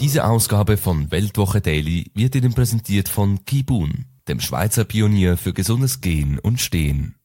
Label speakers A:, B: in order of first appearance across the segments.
A: Diese Ausgabe von Weltwoche Daily wird Ihnen präsentiert von Kibun, dem Schweizer Pionier für gesundes Gehen und Stehen.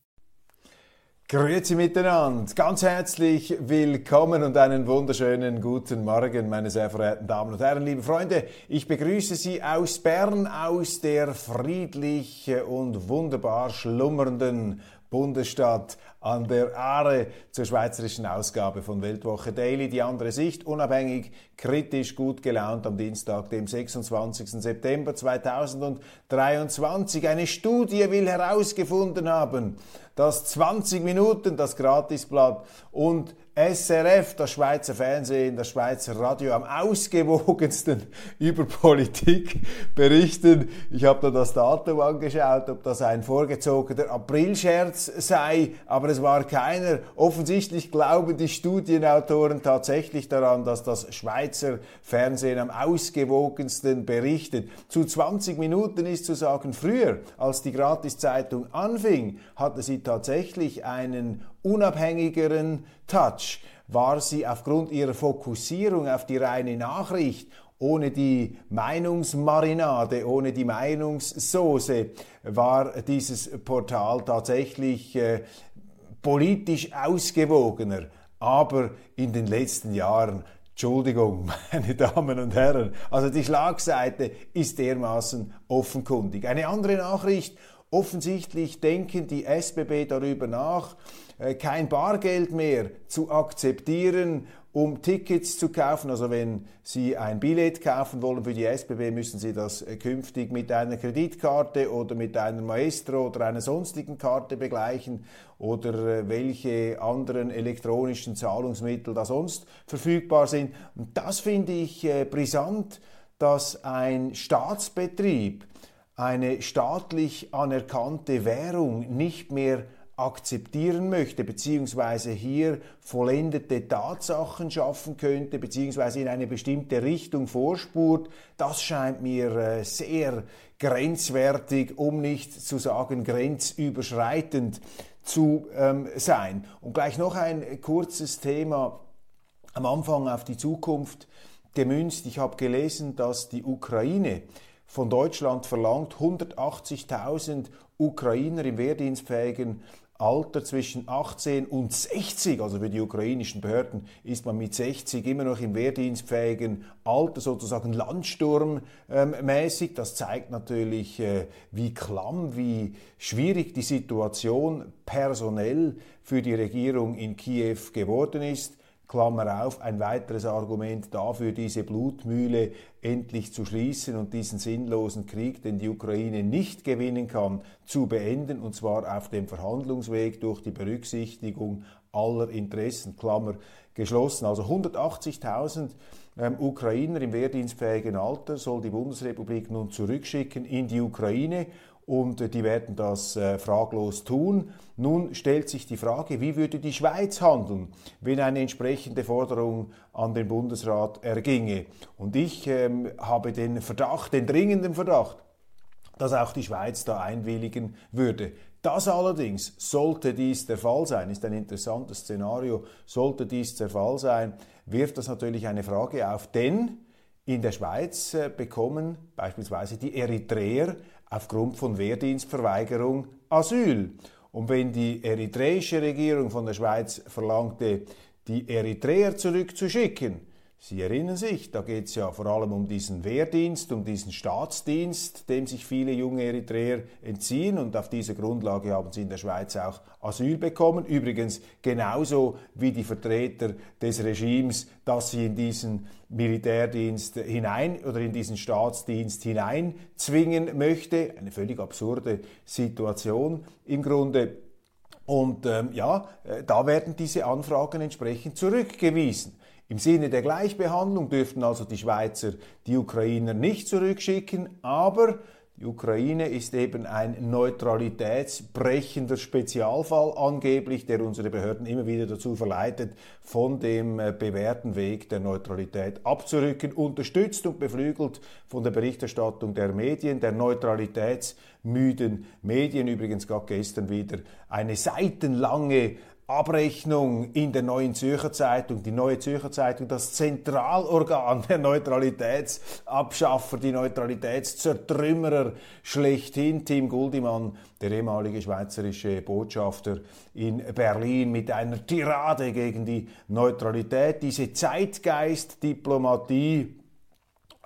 B: Grüezi miteinander, ganz herzlich willkommen und einen wunderschönen guten Morgen, meine sehr verehrten Damen und Herren, liebe Freunde. Ich begrüße Sie aus Bern, aus der friedlich und wunderbar schlummernden Bundesstadt an der Aare zur schweizerischen Ausgabe von Weltwoche Daily. Die andere Sicht, unabhängig, kritisch, gut gelaunt am Dienstag, dem 26. September 2023. Eine Studie will herausgefunden haben, dass 20 Minuten das Gratisblatt und SRF, das Schweizer Fernsehen, das Schweizer Radio am ausgewogensten über Politik berichten. Ich habe da das Datum angeschaut, ob das ein vorgezogener Aprilscherz sei, aber es war keiner. Offensichtlich glauben die Studienautoren tatsächlich daran, dass das Schweizer Fernsehen am ausgewogensten berichtet. Zu 20 Minuten ist zu sagen, früher, als die Gratiszeitung anfing, hatte sie tatsächlich einen unabhängigeren Touch war sie aufgrund ihrer Fokussierung auf die reine Nachricht ohne die Meinungsmarinade, ohne die Meinungssoße war dieses Portal tatsächlich äh, politisch ausgewogener. Aber in den letzten Jahren, Entschuldigung, meine Damen und Herren, also die Schlagseite ist dermaßen offenkundig. Eine andere Nachricht, offensichtlich denken die SBB darüber nach, äh, kein Bargeld mehr zu akzeptieren, um Tickets zu kaufen. Also wenn Sie ein Billett kaufen wollen für die SBB, müssen Sie das äh, künftig mit einer Kreditkarte oder mit einer Maestro oder einer sonstigen Karte begleichen oder äh, welche anderen elektronischen Zahlungsmittel da sonst verfügbar sind. Und das finde ich brisant, dass ein Staatsbetrieb eine staatlich anerkannte Währung nicht mehr akzeptieren möchte, beziehungsweise hier vollendete Tatsachen schaffen könnte, beziehungsweise in eine bestimmte Richtung vorspurt, das scheint mir äh, sehr grenzwertig, um nicht zu sagen grenzüberschreitend zu ähm, sein. Und gleich noch ein kurzes Thema am Anfang auf die Zukunft gemünzt. Ich habe gelesen, dass die Ukraine von Deutschland verlangt, 180.000 Ukrainer im wehrdienstfähigen Alter zwischen 18 und 60, also für die ukrainischen Behörden ist man mit 60 immer noch im wehrdienstfähigen Alter, sozusagen Landsturmmäßig. Ähm, das zeigt natürlich, äh, wie klamm, wie schwierig die Situation personell für die Regierung in Kiew geworden ist. Klammer auf, ein weiteres Argument dafür, diese Blutmühle endlich zu schließen und diesen sinnlosen Krieg, den die Ukraine nicht gewinnen kann, zu beenden, und zwar auf dem Verhandlungsweg durch die Berücksichtigung aller Interessen, Klammer geschlossen. Also 180.000 ähm, Ukrainer im wehrdienstfähigen Alter soll die Bundesrepublik nun zurückschicken in die Ukraine und die werden das äh, fraglos tun. Nun stellt sich die Frage, wie würde die Schweiz handeln, wenn eine entsprechende Forderung an den Bundesrat erginge. Und ich ähm, habe den Verdacht, den dringenden Verdacht, dass auch die Schweiz da einwilligen würde. Das allerdings, sollte dies der Fall sein, ist ein interessantes Szenario, sollte dies der Fall sein, wirft das natürlich eine Frage auf, denn in der Schweiz äh, bekommen beispielsweise die Eritreer aufgrund von Wehrdienstverweigerung Asyl. Und wenn die eritreische Regierung von der Schweiz verlangte, die Eritreer zurückzuschicken, Sie erinnern sich, da geht es ja vor allem um diesen Wehrdienst, um diesen Staatsdienst, dem sich viele junge Eritreer entziehen und auf dieser Grundlage haben sie in der Schweiz auch Asyl bekommen. Übrigens genauso wie die Vertreter des Regimes, dass sie in diesen Militärdienst hinein oder in diesen Staatsdienst hinein zwingen möchte. Eine völlig absurde Situation im Grunde. Und ähm, ja, äh, da werden diese Anfragen entsprechend zurückgewiesen. Im Sinne der Gleichbehandlung dürften also die Schweizer die Ukrainer nicht zurückschicken, aber die Ukraine ist eben ein neutralitätsbrechender Spezialfall angeblich, der unsere Behörden immer wieder dazu verleitet, von dem äh, bewährten Weg der Neutralität abzurücken, unterstützt und beflügelt von der Berichterstattung der Medien, der neutralitätsmüden Medien. Übrigens gab gestern wieder eine seitenlange Abrechnung in der Neuen Zürcher Zeitung, die Neue Zürcher Zeitung, das Zentralorgan der Neutralitätsabschaffer, die Neutralitätszertrümmerer schlechthin, Tim Guldimann, der ehemalige schweizerische Botschafter in Berlin, mit einer Tirade gegen die Neutralität, diese Zeitgeistdiplomatie,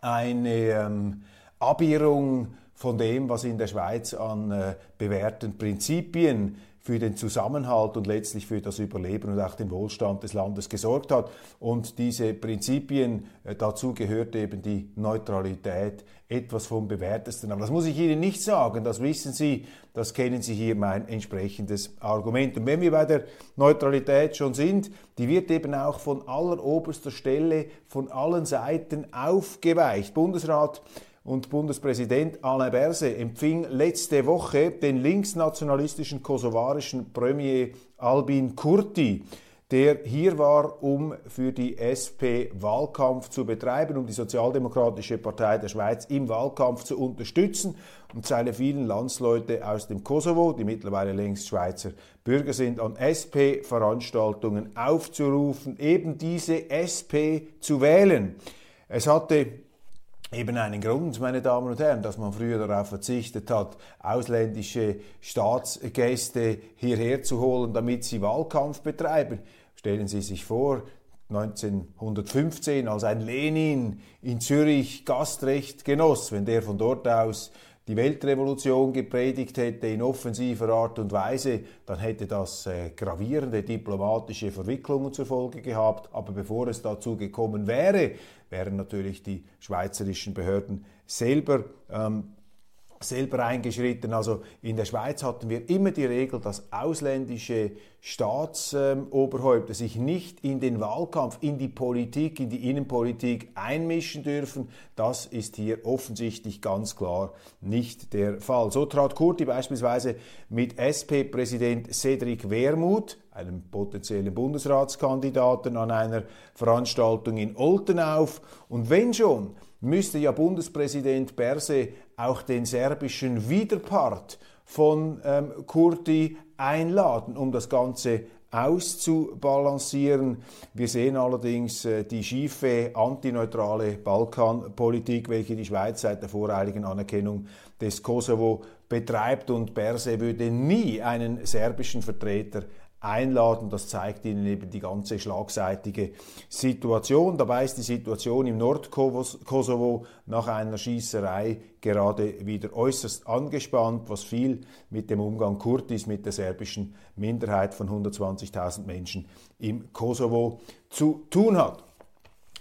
B: eine ähm, Abirrung von dem, was in der Schweiz an äh, bewährten Prinzipien für den Zusammenhalt und letztlich für das Überleben und auch den Wohlstand des Landes gesorgt hat. Und diese Prinzipien, äh, dazu gehört eben die Neutralität, etwas vom Bewährtesten. Aber das muss ich Ihnen nicht sagen, das wissen Sie, das kennen Sie hier mein entsprechendes Argument. Und wenn wir bei der Neutralität schon sind, die wird eben auch von alleroberster Stelle, von allen Seiten aufgeweicht. Bundesrat und Bundespräsident Alain Berset empfing letzte Woche den linksnationalistischen kosovarischen Premier Albin Kurti, der hier war, um für die SP Wahlkampf zu betreiben, um die Sozialdemokratische Partei der Schweiz im Wahlkampf zu unterstützen und seine vielen Landsleute aus dem Kosovo, die mittlerweile längst Schweizer Bürger sind, an SP-Veranstaltungen aufzurufen, eben diese SP zu wählen. Es hatte eben einen Grund, meine Damen und Herren, dass man früher darauf verzichtet hat, ausländische Staatsgäste hierher zu holen, damit sie Wahlkampf betreiben. Stellen Sie sich vor, 1915, als ein Lenin in Zürich Gastrecht genoss, wenn der von dort aus die Weltrevolution gepredigt hätte in offensiver Art und Weise, dann hätte das äh, gravierende diplomatische Verwicklungen zur Folge gehabt. Aber bevor es dazu gekommen wäre, wären natürlich die schweizerischen Behörden selber ähm, selber eingeschritten. Also in der Schweiz hatten wir immer die Regel, dass ausländische Staatsoberhäupter sich nicht in den Wahlkampf, in die Politik, in die Innenpolitik einmischen dürfen. Das ist hier offensichtlich ganz klar nicht der Fall. So trat Kurti beispielsweise mit SP-Präsident Cedric Wermuth, einem potenziellen Bundesratskandidaten, an einer Veranstaltung in Olten auf. Und wenn schon, müsste ja Bundespräsident Berse auch den serbischen Widerpart von ähm, Kurti einladen, um das Ganze auszubalancieren. Wir sehen allerdings äh, die schiefe antineutrale Balkanpolitik, welche die Schweiz seit der voreiligen Anerkennung des Kosovo betreibt und Berse würde nie einen serbischen Vertreter einladen. Das zeigt Ihnen eben die ganze schlagseitige Situation. Dabei ist die Situation im Nordkosovo nach einer Schießerei gerade wieder äußerst angespannt, was viel mit dem Umgang Kurtis, mit der serbischen Minderheit von 120.000 Menschen im Kosovo zu tun hat.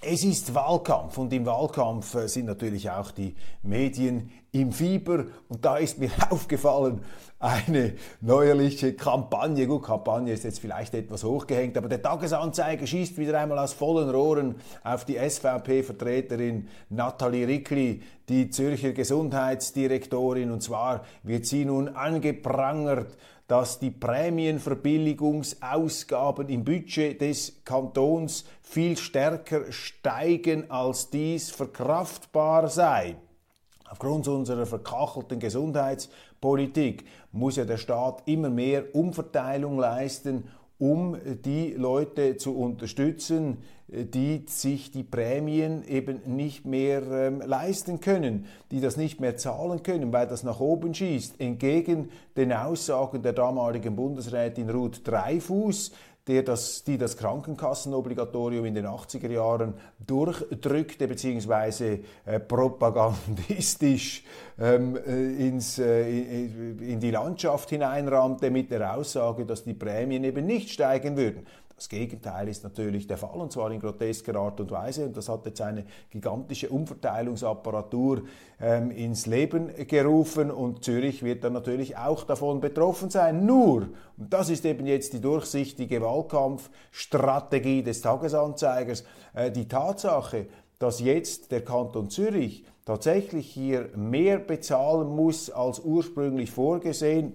B: Es ist Wahlkampf und im Wahlkampf äh, sind natürlich auch die Medien im Fieber und da ist mir aufgefallen eine neuerliche Kampagne. Gut, Kampagne ist jetzt vielleicht etwas hochgehängt, aber der Tagesanzeiger schießt wieder einmal aus vollen Rohren auf die SVP-Vertreterin Nathalie Rickli, die Zürcher Gesundheitsdirektorin und zwar wird sie nun angeprangert dass die Prämienverbilligungsausgaben im Budget des Kantons viel stärker steigen, als dies verkraftbar sei. Aufgrund unserer verkachelten Gesundheitspolitik muss ja der Staat immer mehr Umverteilung leisten, um die Leute zu unterstützen, die sich die Prämien eben nicht mehr ähm, leisten können, die das nicht mehr zahlen können, weil das nach oben schießt. Entgegen den Aussagen der damaligen Bundesrätin Ruth Dreifuß, der das, die das Krankenkassenobligatorium in den 80er Jahren durchdrückte bzw. Äh, propagandistisch ähm, äh, ins, äh, in die Landschaft hineinrahmte mit der Aussage, dass die Prämien eben nicht steigen würden. Das Gegenteil ist natürlich der Fall, und zwar in grotesker Art und Weise. Und das hat jetzt eine gigantische Umverteilungsapparatur ähm, ins Leben gerufen. Und Zürich wird dann natürlich auch davon betroffen sein. Nur, und das ist eben jetzt die durchsichtige Wahlkampfstrategie des Tagesanzeigers, äh, die Tatsache, dass jetzt der Kanton Zürich tatsächlich hier mehr bezahlen muss als ursprünglich vorgesehen,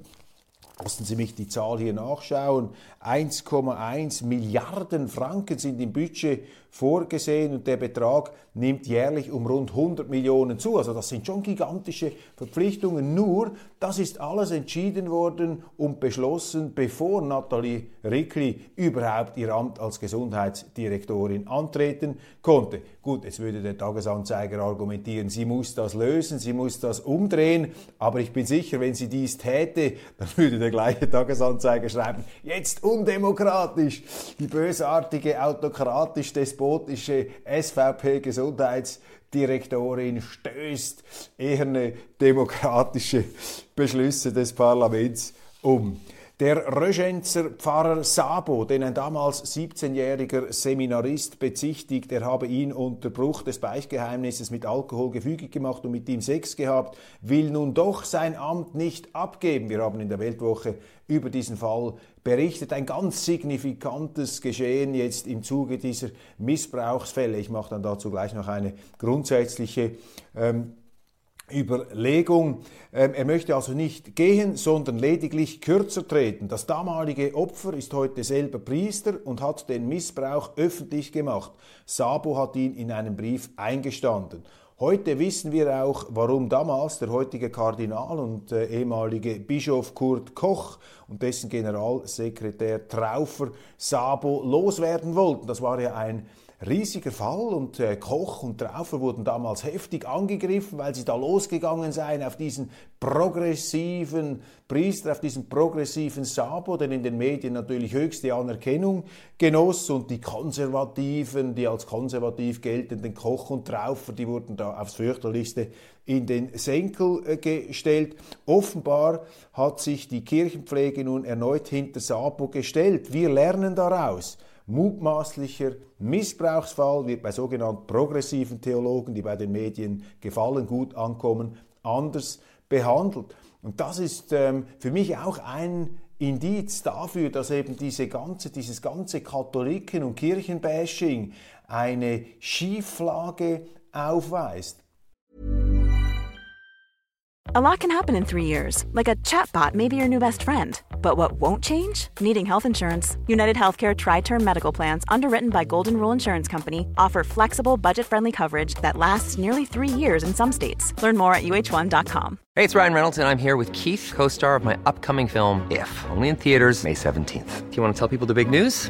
B: Lassen Sie mich die Zahl hier nachschauen. 1,1 Milliarden Franken sind im Budget vorgesehen und der Betrag nimmt jährlich um rund 100 Millionen zu. Also das sind schon gigantische Verpflichtungen. Nur, das ist alles entschieden worden und beschlossen, bevor Nathalie Rickli überhaupt ihr Amt als Gesundheitsdirektorin antreten konnte. Gut, jetzt würde der Tagesanzeiger argumentieren, sie muss das lösen, sie muss das umdrehen, aber ich bin sicher, wenn sie dies täte, dann würde der gleiche Tagesanzeiger schreiben, jetzt undemokratisch, die bösartige, autokratisch despotische SVP-Gesundheitsdirektorin stößt eherne demokratische Beschlüsse des Parlaments um. Der Röschenzer Pfarrer Sabo, den ein damals 17-jähriger Seminarist bezichtigt, er habe ihn unter Bruch des Beichtgeheimnisses mit Alkohol gefügig gemacht und mit ihm Sex gehabt, will nun doch sein Amt nicht abgeben. Wir haben in der Weltwoche über diesen Fall berichtet. Ein ganz signifikantes Geschehen jetzt im Zuge dieser Missbrauchsfälle. Ich mache dann dazu gleich noch eine grundsätzliche ähm, Überlegung. Ähm, er möchte also nicht gehen, sondern lediglich kürzer treten. Das damalige Opfer ist heute selber Priester und hat den Missbrauch öffentlich gemacht. Sabo hat ihn in einem Brief eingestanden. Heute wissen wir auch, warum damals der heutige Kardinal und äh, ehemalige Bischof Kurt Koch und dessen Generalsekretär Traufer Sabo loswerden wollten. Das war ja ein riesiger Fall und äh, Koch und Traufer wurden damals heftig angegriffen, weil sie da losgegangen seien auf diesen progressiven Priester, auf diesen progressiven Sabo, der in den Medien natürlich höchste Anerkennung genoss und die Konservativen, die als konservativ geltenden Koch und Traufer, die wurden da aufs fürchterlichste in den Senkel äh, gestellt. Offenbar hat sich die Kirchenpflege nun erneut hinter Sabo gestellt. Wir lernen daraus mutmaßlicher Missbrauchsfall wird bei sogenannten progressiven Theologen, die bei den Medien gefallen, gut ankommen, anders behandelt. Und das ist ähm, für mich auch ein Indiz dafür, dass eben diese ganze, dieses ganze Katholiken- und Kirchenbashing eine Schieflage aufweist.
C: A lot can happen in three years, like a chatbot may be your new best friend. But what won't change? Needing health insurance. United Healthcare Tri Term Medical Plans, underwritten by Golden Rule Insurance Company, offer flexible, budget friendly coverage that lasts nearly three years in some states. Learn more at uh1.com.
D: Hey, it's Ryan Reynolds, and I'm here with Keith, co star of my upcoming film, If, only in theaters, May 17th. Do you want to tell people the big news?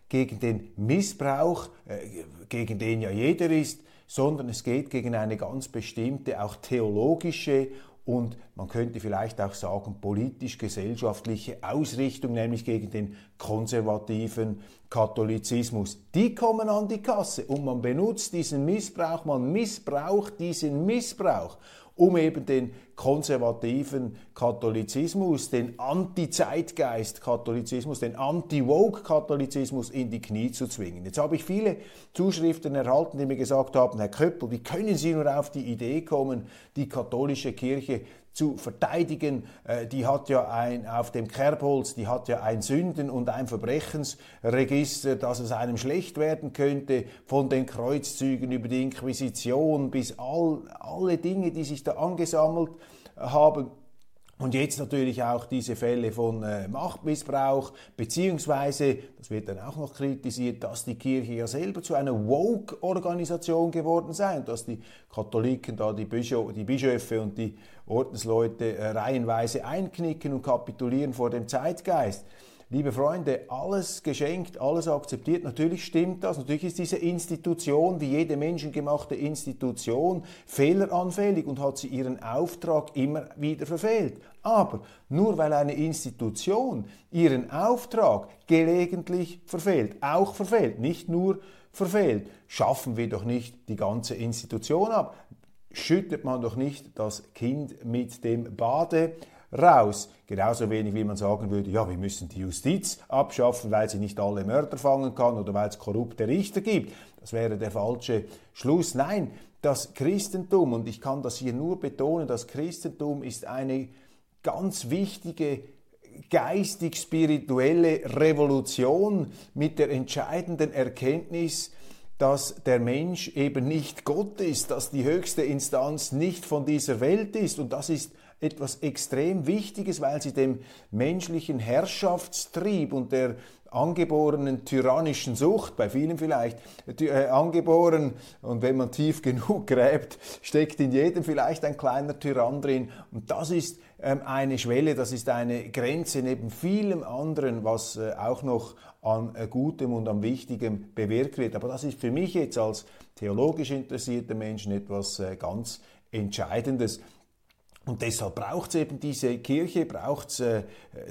B: gegen den Missbrauch, äh, gegen den ja jeder ist, sondern es geht gegen eine ganz bestimmte, auch theologische und man könnte vielleicht auch sagen politisch-gesellschaftliche Ausrichtung, nämlich gegen den konservativen Katholizismus. Die kommen an die Kasse und man benutzt diesen Missbrauch, man missbraucht diesen Missbrauch um eben den konservativen Katholizismus, den Anti-Zeitgeist-Katholizismus, den Anti-Woke-Katholizismus in die Knie zu zwingen. Jetzt habe ich viele Zuschriften erhalten, die mir gesagt haben, Herr Köppel, wie können Sie nur auf die Idee kommen, die katholische Kirche zu verteidigen. Äh, die hat ja ein, auf dem Kerbholz, die hat ja ein Sünden- und ein Verbrechensregister, dass es einem schlecht werden könnte, von den Kreuzzügen über die Inquisition bis all, alle Dinge, die sich da angesammelt haben. Und jetzt natürlich auch diese Fälle von äh, Machtmissbrauch, beziehungsweise, das wird dann auch noch kritisiert, dass die Kirche ja selber zu einer Woke-Organisation geworden sei und dass die Katholiken da die, Bischof, die Bischöfe und die Ordensleute äh, reihenweise einknicken und kapitulieren vor dem Zeitgeist. Liebe Freunde, alles geschenkt, alles akzeptiert. Natürlich stimmt das. Natürlich ist diese Institution, wie jede menschengemachte Institution, fehleranfällig und hat sie ihren Auftrag immer wieder verfehlt. Aber nur weil eine Institution ihren Auftrag gelegentlich verfehlt, auch verfehlt, nicht nur verfehlt, schaffen wir doch nicht die ganze Institution ab. Schüttet man doch nicht das Kind mit dem Bade raus. Genauso wenig wie man sagen würde, ja, wir müssen die Justiz abschaffen, weil sie nicht alle Mörder fangen kann oder weil es korrupte Richter gibt. Das wäre der falsche Schluss. Nein, das Christentum, und ich kann das hier nur betonen, das Christentum ist eine ganz wichtige geistig-spirituelle Revolution mit der entscheidenden Erkenntnis, dass der Mensch eben nicht Gott ist, dass die höchste Instanz nicht von dieser Welt ist. Und das ist etwas extrem Wichtiges, weil sie dem menschlichen Herrschaftstrieb und der angeborenen tyrannischen Sucht, bei vielen vielleicht, äh, angeboren und wenn man tief genug gräbt, steckt in jedem vielleicht ein kleiner Tyrann drin und das ist ähm, eine Schwelle, das ist eine Grenze neben vielem anderen, was äh, auch noch an äh, Gutem und am Wichtigem bewirkt wird. Aber das ist für mich jetzt als theologisch interessierter Menschen etwas äh, ganz Entscheidendes. Und deshalb braucht es eben diese Kirche, braucht es äh,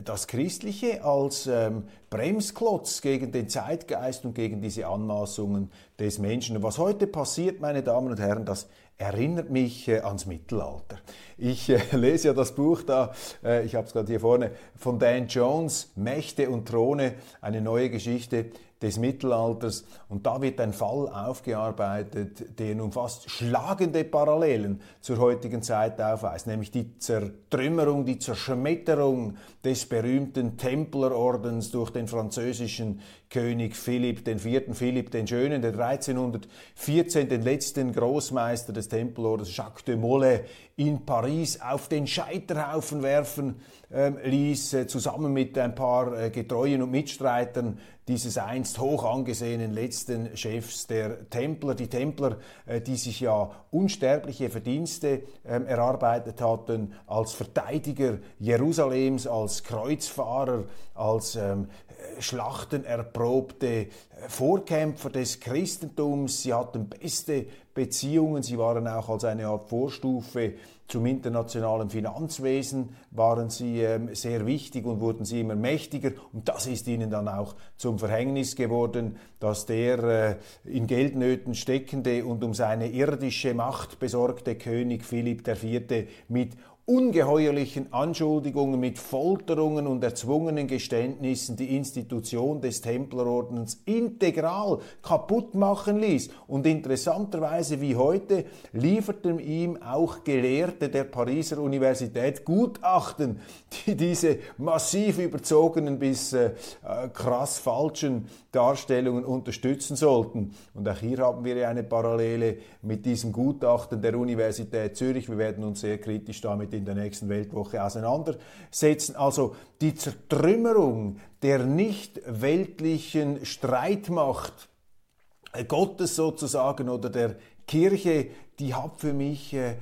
B: das Christliche als ähm, Bremsklotz gegen den Zeitgeist und gegen diese Anmaßungen des Menschen. Und was heute passiert, meine Damen und Herren, das erinnert mich äh, ans Mittelalter. Ich äh, lese ja das Buch da, äh, ich habe es gerade hier vorne, von Dan Jones, Mächte und Throne, eine neue Geschichte des Mittelalters. Und da wird ein Fall aufgearbeitet, der nun fast schlagende Parallelen zur heutigen Zeit aufweist, nämlich die Zertrümmerung, die Zerschmetterung des berühmten Templerordens durch den französischen König Philipp IV. Philipp den Schönen, der 1314 den letzten Großmeister des Tempelordens Jacques de Molay in Paris auf den Scheiterhaufen werfen äh, ließ, äh, zusammen mit ein paar äh, Getreuen und Mitstreitern dieses einst hoch angesehenen letzten Chefs der Templer. Die Templer, äh, die sich ja unsterbliche Verdienste ähm, erarbeitet hatten als Verteidiger Jerusalems, als Kreuzfahrer, als ähm, schlachtenerprobte äh, Vorkämpfer des Christentums. Sie hatten beste Beziehungen. Sie waren auch als eine Art Vorstufe zum internationalen Finanzwesen waren sie ähm, sehr wichtig und wurden sie immer mächtiger. Und das ist ihnen dann auch zum Verhängnis geworden, dass der äh, in Geldnöten steckende und um seine irdische Macht besorgte König Philipp IV. mit ungeheuerlichen Anschuldigungen, mit Folterungen und erzwungenen Geständnissen die Institution des Templerordens integral kaputt machen ließ. Und interessanterweise wie heute lieferten ihm auch Gelehrte der Pariser Universität Gutachten, die diese massiv überzogenen bis äh, krass falschen Darstellungen unterstützen sollten. Und auch hier haben wir eine Parallele mit diesem Gutachten der Universität Zürich. Wir werden uns sehr kritisch damit in der nächsten Weltwoche auseinandersetzen. Also die Zertrümmerung der nicht weltlichen Streitmacht Gottes sozusagen oder der Kirche, die hat für mich äh,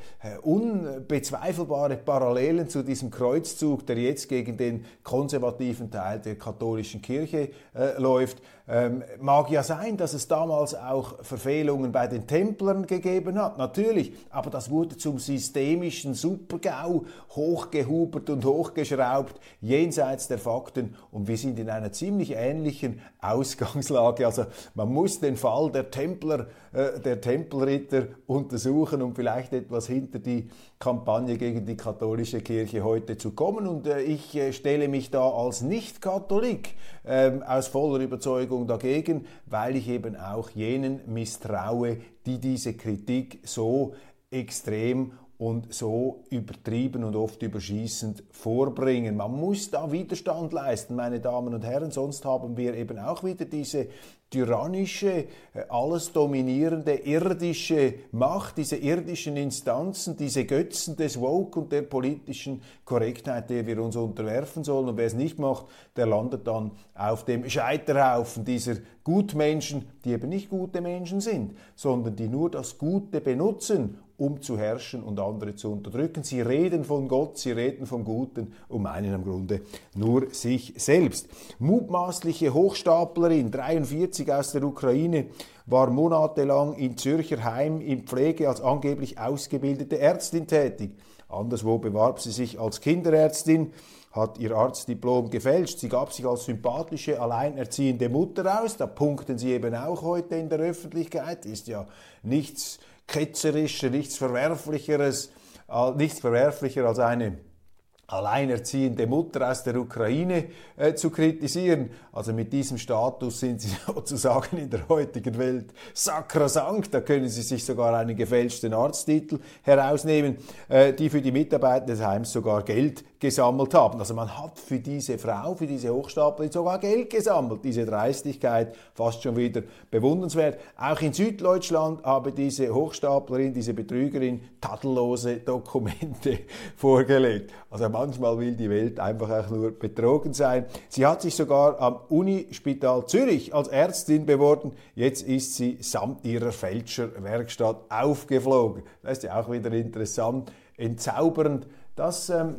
B: unbezweifelbare Parallelen zu diesem Kreuzzug, der jetzt gegen den konservativen Teil der katholischen Kirche äh, läuft. Ähm, mag ja sein, dass es damals auch Verfehlungen bei den Templern gegeben hat, natürlich, aber das wurde zum systemischen Supergau hochgehubert und hochgeschraubt, jenseits der Fakten und wir sind in einer ziemlich ähnlichen Ausgangslage. Also man muss den Fall der Templer, äh, der Tempelritter untersuchen, um vielleicht etwas hinter die Kampagne gegen die katholische Kirche heute zu kommen. Und äh, ich äh, stelle mich da als Nicht-Katholik ähm, aus voller Überzeugung dagegen, weil ich eben auch jenen misstraue, die diese Kritik so extrem und so übertrieben und oft überschießend vorbringen. Man muss da Widerstand leisten, meine Damen und Herren, sonst haben wir eben auch wieder diese tyrannische, äh, alles dominierende irdische Macht, diese irdischen Instanzen, diese Götzen des Woke und der politischen Korrektheit, der wir uns unterwerfen sollen. Und wer es nicht macht, der landet dann auf dem Scheiterhaufen dieser Gutmenschen, die eben nicht gute Menschen sind, sondern die nur das Gute benutzen um zu herrschen und andere zu unterdrücken. Sie reden von Gott, sie reden vom Guten und meinen im Grunde nur sich selbst. Mutmaßliche Hochstaplerin, 43 aus der Ukraine, war monatelang in Zürcher Heim in Pflege als angeblich ausgebildete Ärztin tätig. Anderswo bewarb sie sich als Kinderärztin, hat ihr Arztdiplom gefälscht. Sie gab sich als sympathische, alleinerziehende Mutter aus. Da punkten sie eben auch heute in der Öffentlichkeit. Ist ja nichts ketzerischer, nichts verwerflicheres, nichts verwerflicher als eine alleinerziehende Mutter aus der Ukraine äh, zu kritisieren. Also mit diesem Status sind sie sozusagen in der heutigen Welt sakrosankt. Da können sie sich sogar einen gefälschten Arzttitel herausnehmen, äh, die für die Mitarbeiter des Heims sogar Geld gesammelt haben. Also man hat für diese Frau, für diese Hochstaplerin sogar Geld gesammelt. Diese Dreistigkeit fast schon wieder bewundernswert. Auch in Süddeutschland habe diese Hochstaplerin, diese Betrügerin tadellose Dokumente vorgelegt. Also manchmal will die Welt einfach auch nur betrogen sein. Sie hat sich sogar am Unispital Zürich als Ärztin beworben. Jetzt ist sie samt ihrer Fälscherwerkstatt aufgeflogen. Das ist ja auch wieder interessant, entzaubernd. Das ähm,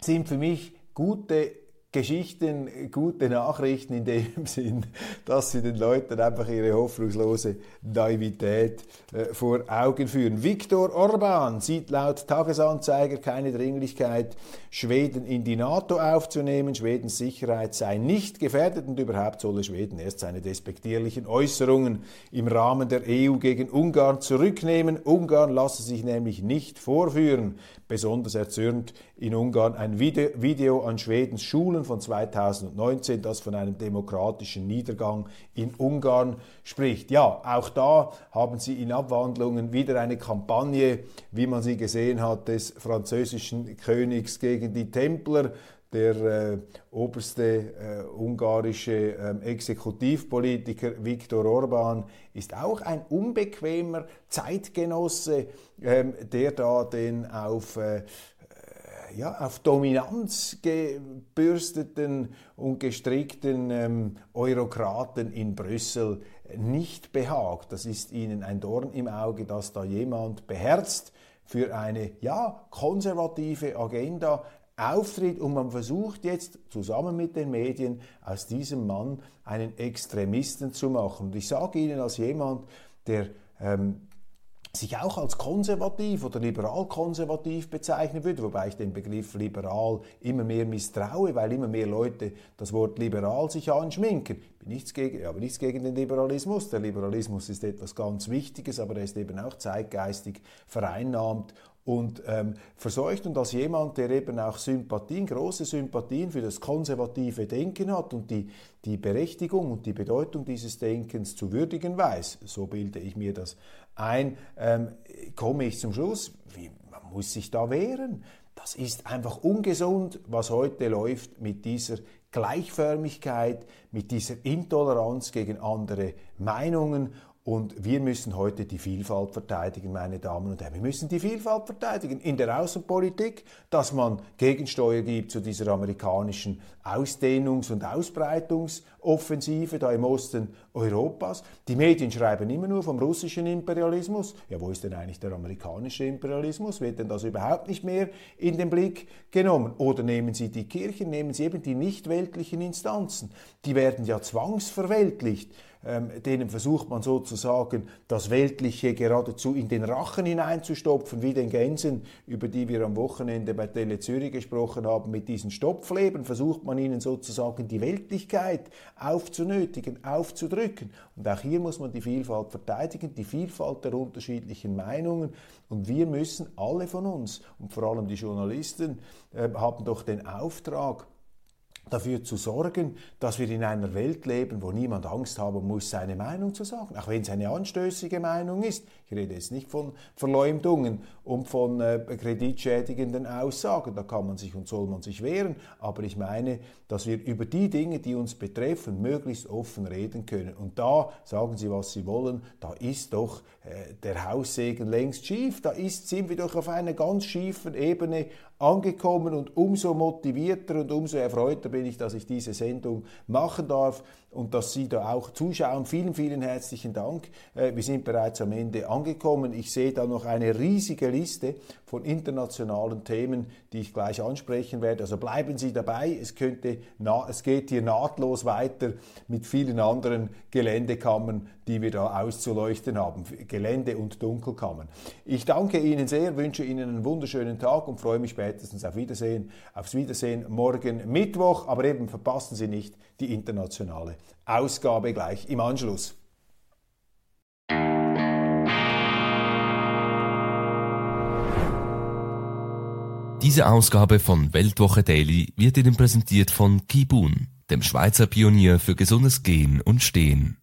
B: sind für mich gute Geschichten, gute Nachrichten in dem Sinn, dass sie den Leuten einfach ihre hoffnungslose Naivität äh, vor Augen führen. Viktor Orban sieht laut Tagesanzeiger keine Dringlichkeit, Schweden in die NATO aufzunehmen. Schwedens Sicherheit sei nicht gefährdet und überhaupt solle Schweden erst seine despektierlichen Äußerungen im Rahmen der EU gegen Ungarn zurücknehmen. Ungarn lasse sich nämlich nicht vorführen. Besonders erzürnt in Ungarn ein Video an Schwedens Schulen von 2019, das von einem demokratischen Niedergang in Ungarn spricht. Ja, auch da haben sie in Abwandlungen wieder eine Kampagne, wie man sie gesehen hat, des französischen Königs gegen die Templer der äh, oberste äh, ungarische äh, Exekutivpolitiker Viktor Orban ist auch ein unbequemer Zeitgenosse, ähm, der da den auf äh, ja, auf Dominanz gebürsteten und gestrickten ähm, Eurokraten in Brüssel nicht behagt. Das ist ihnen ein Dorn im Auge, dass da jemand beherzt für eine ja, konservative Agenda auftritt und man versucht jetzt zusammen mit den Medien aus diesem Mann einen Extremisten zu machen. Und ich sage Ihnen als jemand, der ähm, sich auch als konservativ oder liberal-konservativ bezeichnen würde, wobei ich den Begriff liberal immer mehr misstraue, weil immer mehr Leute das Wort liberal sich anschminken. Ich bin nichts gegen, aber nichts gegen den Liberalismus. Der Liberalismus ist etwas ganz Wichtiges, aber er ist eben auch zeitgeistig vereinnahmt und ähm, verseucht und als jemand, der eben auch Sympathien, große Sympathien für das konservative Denken hat und die, die Berechtigung und die Bedeutung dieses Denkens zu würdigen weiß, so bilde ich mir das ein, ähm, komme ich zum Schluss, wie, man muss sich da wehren. Das ist einfach ungesund, was heute läuft mit dieser Gleichförmigkeit, mit dieser Intoleranz gegen andere Meinungen und wir müssen heute die Vielfalt verteidigen, meine Damen und Herren. Wir müssen die Vielfalt verteidigen in der Außenpolitik, dass man Gegensteuer gibt zu dieser amerikanischen Ausdehnungs- und Ausbreitungsoffensive da im Osten Europas. Die Medien schreiben immer nur vom russischen Imperialismus. Ja, wo ist denn eigentlich der amerikanische Imperialismus? Wird denn das überhaupt nicht mehr in den Blick genommen? Oder nehmen Sie die Kirchen, nehmen Sie eben die nicht weltlichen Instanzen. Die werden ja zwangsverweltlicht ähm, denen versucht man sozusagen das Weltliche geradezu in den Rachen hineinzustopfen, wie den Gänsen, über die wir am Wochenende bei Tele Zürich gesprochen haben, mit diesen Stopfleben versucht man ihnen sozusagen die Weltlichkeit aufzunötigen, aufzudrücken. Und auch hier muss man die Vielfalt verteidigen, die Vielfalt der unterschiedlichen Meinungen. Und wir müssen alle von uns, und vor allem die Journalisten, äh, haben doch den Auftrag, dafür zu sorgen, dass wir in einer Welt leben, wo niemand Angst haben muss, seine Meinung zu sagen, auch wenn es eine anstößige Meinung ist. Ich rede jetzt nicht von Verleumdungen und von äh, kreditschädigenden Aussagen, da kann man sich und soll man sich wehren, aber ich meine, dass wir über die Dinge, die uns betreffen, möglichst offen reden können. Und da, sagen Sie, was Sie wollen, da ist doch der Haussegen längst schief, da ist, sind wir doch auf einer ganz schiefen Ebene angekommen und umso motivierter und umso erfreuter bin ich, dass ich diese Sendung machen darf und dass Sie da auch zuschauen. Vielen, vielen herzlichen Dank. Äh, wir sind bereits am Ende angekommen. Ich sehe da noch eine riesige Liste von internationalen Themen, die ich gleich ansprechen werde. Also bleiben Sie dabei. Es, könnte, es geht hier nahtlos weiter mit vielen anderen Geländekammern, die wir da auszuleuchten haben. Gelände- und Dunkelkammern. Ich danke Ihnen sehr, wünsche Ihnen einen wunderschönen Tag und freue mich spätestens auf Wiedersehen. Aufs Wiedersehen morgen Mittwoch, aber eben verpassen Sie nicht die internationale Ausgabe gleich im Anschluss.
A: Diese Ausgabe von Weltwoche Daily wird Ihnen präsentiert von Kibun, dem Schweizer Pionier für gesundes Gehen und Stehen.